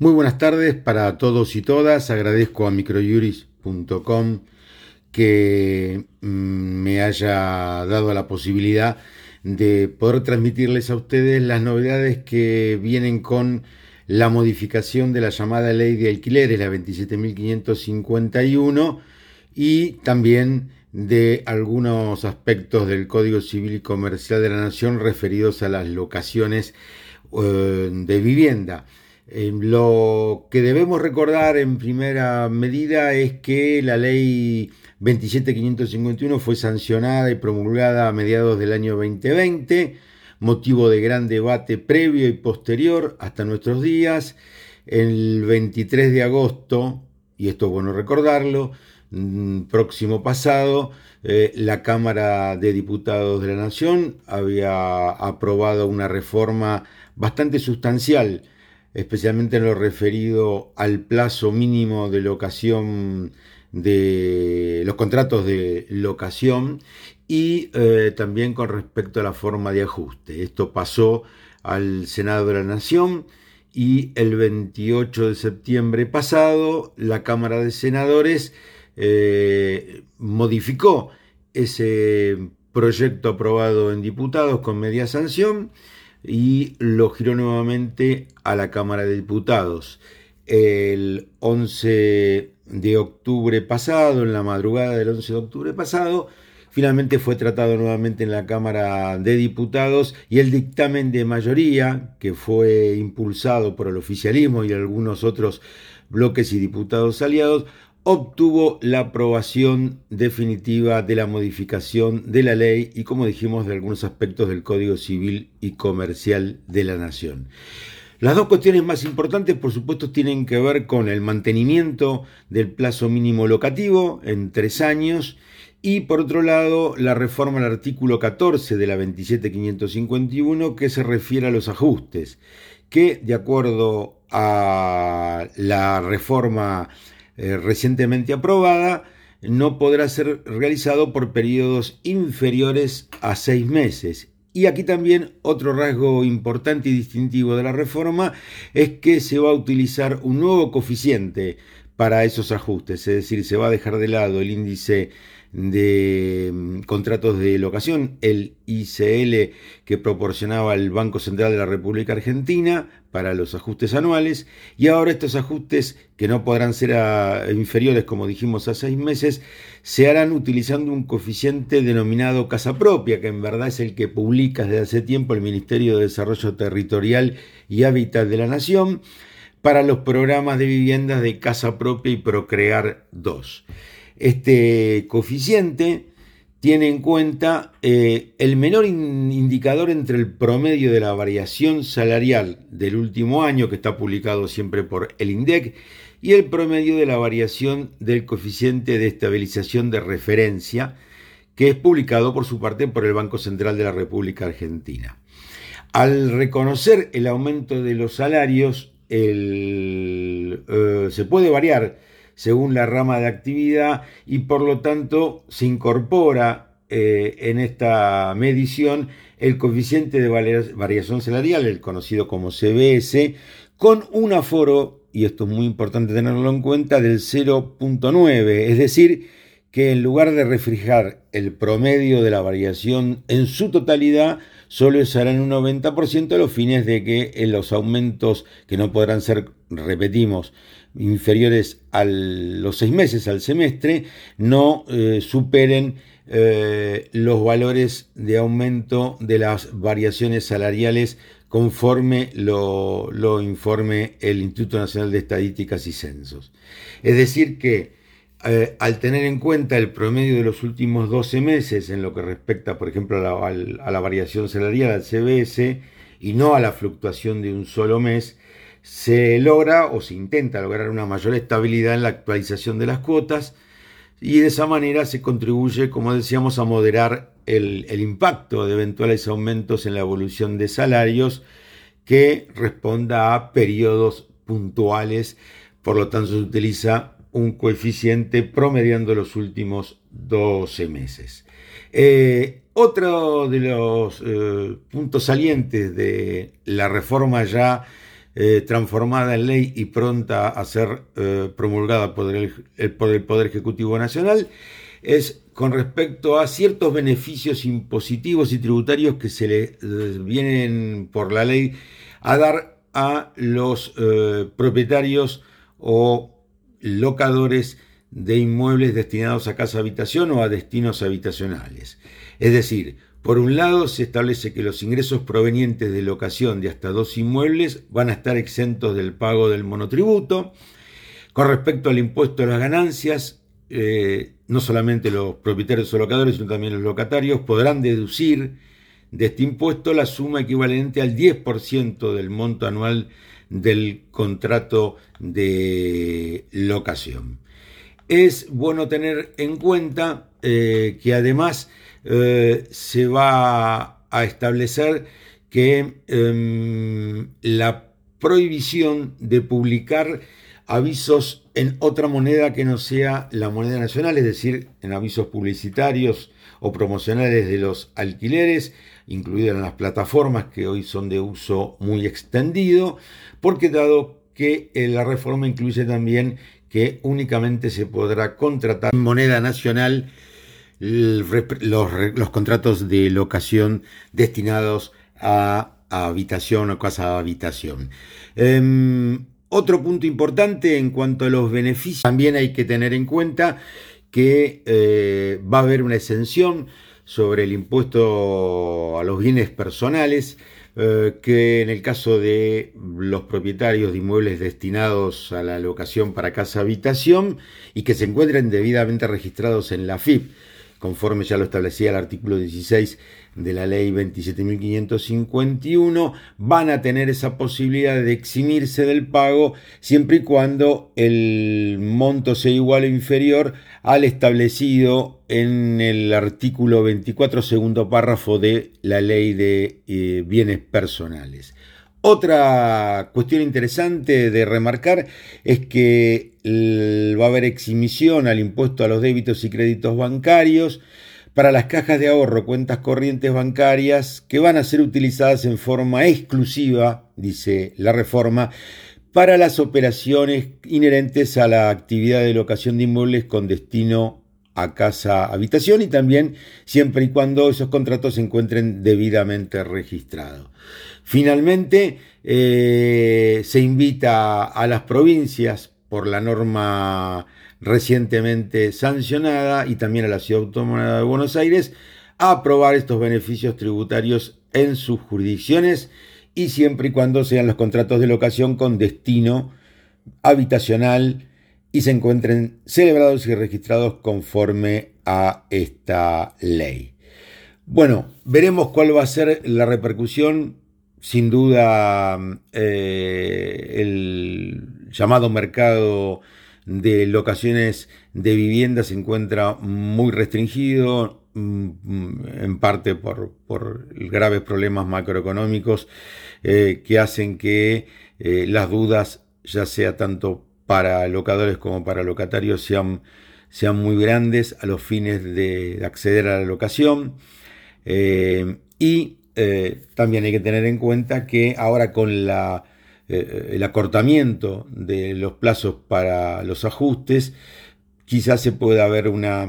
Muy buenas tardes para todos y todas. Agradezco a microjuris.com que mm, me haya dado la posibilidad de poder transmitirles a ustedes las novedades que vienen con la modificación de la llamada ley de alquileres, la 27.551, y también de algunos aspectos del Código Civil y Comercial de la Nación referidos a las locaciones eh, de vivienda. Eh, lo que debemos recordar en primera medida es que la ley 27551 fue sancionada y promulgada a mediados del año 2020, motivo de gran debate previo y posterior hasta nuestros días. El 23 de agosto, y esto es bueno recordarlo, mm, próximo pasado, eh, la Cámara de Diputados de la Nación había aprobado una reforma bastante sustancial especialmente en lo referido al plazo mínimo de locación de los contratos de locación y eh, también con respecto a la forma de ajuste. Esto pasó al Senado de la Nación y el 28 de septiembre pasado la Cámara de Senadores eh, modificó ese proyecto aprobado en diputados con media sanción y lo giró nuevamente a la Cámara de Diputados. El 11 de octubre pasado, en la madrugada del 11 de octubre pasado, finalmente fue tratado nuevamente en la Cámara de Diputados y el dictamen de mayoría, que fue impulsado por el oficialismo y algunos otros bloques y diputados aliados, obtuvo la aprobación definitiva de la modificación de la ley y, como dijimos, de algunos aspectos del Código Civil y Comercial de la Nación. Las dos cuestiones más importantes, por supuesto, tienen que ver con el mantenimiento del plazo mínimo locativo en tres años y, por otro lado, la reforma al artículo 14 de la 27551 que se refiere a los ajustes, que, de acuerdo a la reforma eh, recientemente aprobada no podrá ser realizado por periodos inferiores a seis meses. Y aquí también otro rasgo importante y distintivo de la reforma es que se va a utilizar un nuevo coeficiente para esos ajustes, es decir, se va a dejar de lado el índice de mm, contratos de locación, el ICL que proporcionaba el Banco Central de la República Argentina para los ajustes anuales, y ahora estos ajustes, que no podrán ser inferiores, como dijimos, a seis meses, se harán utilizando un coeficiente denominado casa propia, que en verdad es el que publica desde hace tiempo el Ministerio de Desarrollo Territorial y Hábitat de la Nación, para los programas de viviendas de casa propia y Procrear 2. Este coeficiente tiene en cuenta eh, el menor indicador entre el promedio de la variación salarial del último año, que está publicado siempre por el INDEC, y el promedio de la variación del coeficiente de estabilización de referencia, que es publicado por su parte por el Banco Central de la República Argentina. Al reconocer el aumento de los salarios, eh, se puede variar según la rama de actividad y por lo tanto se incorpora eh, en esta medición el coeficiente de variación salarial, el conocido como CBS, con un aforo, y esto es muy importante tenerlo en cuenta, del 0.9, es decir, que en lugar de reflejar el promedio de la variación en su totalidad, solo serán un 90% a los fines de que en los aumentos que no podrán ser, repetimos, inferiores a los seis meses al semestre no eh, superen eh, los valores de aumento de las variaciones salariales conforme lo, informe el Instituto Nacional de Estadísticas y Censos. Es decir, que eh, al tener en cuenta el promedio de los últimos 12 meses en lo que respecta, por ejemplo, a la, a la variación salarial, al CBS, y no a la fluctuación de un solo mes, se logra o se intenta lograr una mayor estabilidad en la actualización de las cuotas y de esa manera se contribuye, como decíamos, a moderar el, impacto de eventuales aumentos en la evolución de salarios que responda a periodos puntuales, por lo tanto se utiliza un coeficiente promediando los últimos 12 meses. Eh, otro de los eh, puntos salientes de la reforma ya eh, transformada en ley y pronta a ser promulgada por el, por el Poder Ejecutivo Nacional, es con respecto a ciertos beneficios impositivos y tributarios que se le vienen por la ley a dar a los propietarios o locadores de inmuebles destinados a casa habitación o a destinos habitacionales. Es decir, por un lado, se establece que los ingresos provenientes de locación de hasta dos inmuebles van a estar exentos del pago del monotributo. Con respecto al impuesto a las ganancias, eh, no solamente los propietarios o locadores, sino también los locatarios podrán deducir de este impuesto la suma equivalente al 10% del monto anual del contrato de Es bueno tener en cuenta eh, que además eh, se va a establecer que em, la prohibición de publicar avisos en otra moneda que no sea la moneda nacional, es decir, en avisos publicitarios o promocionales de los alquileres, incluidas en las plataformas que hoy son de uso muy extendido, porque dado que eh, la reforma incluye también que únicamente se podrá contratar en moneda nacional los, contratos de locación destinados a, habitación o casa habitación. Em, otro punto importante en cuanto a los beneficios, también hay que tener en cuenta que eh, va a haber una exención sobre el impuesto a los bienes personales, eh, que en el caso de los propietarios de inmuebles destinados a la locación para casa habitación y que se encuentren debidamente registrados en la FIP, conforme ya lo establecía el artículo 16 de la ley 27.551, van a tener esa posibilidad de eximirse del pago siempre y cuando el monto sea igual o inferior al establecido en el artículo 24 segundo párrafo de la ley de eh, bienes personales. Otra cuestión interesante de remarcar es que va a haber exhibición al impuesto a los débitos y créditos bancarios para las cajas de ahorro, cuentas corrientes bancarias que van a ser utilizadas en forma exclusiva, dice la reforma, para las operaciones inherentes a la actividad de locación de inmuebles con destino a casa habitación y también siempre y cuando esos contratos se encuentren debidamente registrados. Finalmente, eh, se invita a las provincias por la norma recientemente sancionada y también a la Ciudad Autónoma de Buenos Aires a aprobar estos beneficios tributarios en sus jurisdicciones y siempre y cuando sean los contratos de locación con destino habitacional y se encuentren celebrados y registrados conforme a esta ley. Bueno, veremos cuál va a ser la repercusión sin duda eh, el llamado mercado de locaciones de vivienda se encuentra muy restringido, mm, en parte por, graves problemas macroeconómicos eh, que hacen que eh, las dudas, ya sea tanto para locadores como para locatarios, sean, sean muy grandes a los fines de acceder a la locación. y eh, también hay que tener en cuenta que ahora con la, eh, el acortamiento de los plazos para los ajustes, quizás se pueda haber una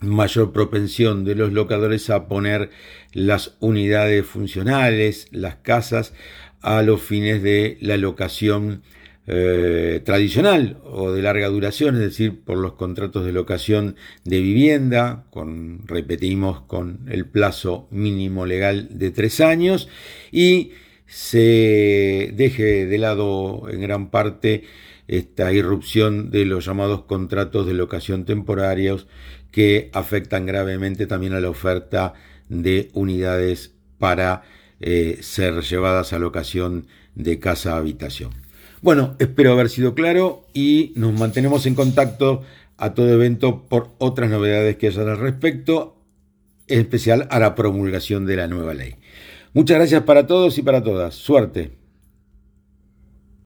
mayor propensión de los locadores a poner las unidades funcionales, las casas, a los fines de la locación eh, tradicional o de larga duración, es decir, por los contratos de locación de vivienda, con, repetimos, con el plazo mínimo legal de tres años, y se deje de lado en gran parte esta irrupción de los llamados contratos de locación temporarios que afectan gravemente también a la oferta de unidades para eh, ser llevadas a locación de casa habitación. Bueno, espero haber sido claro y nos mantenemos en contacto a todo evento por otras novedades que hayan al respecto, en especial a la promulgación de la nueva ley. Muchas gracias para todos y para todas. Suerte.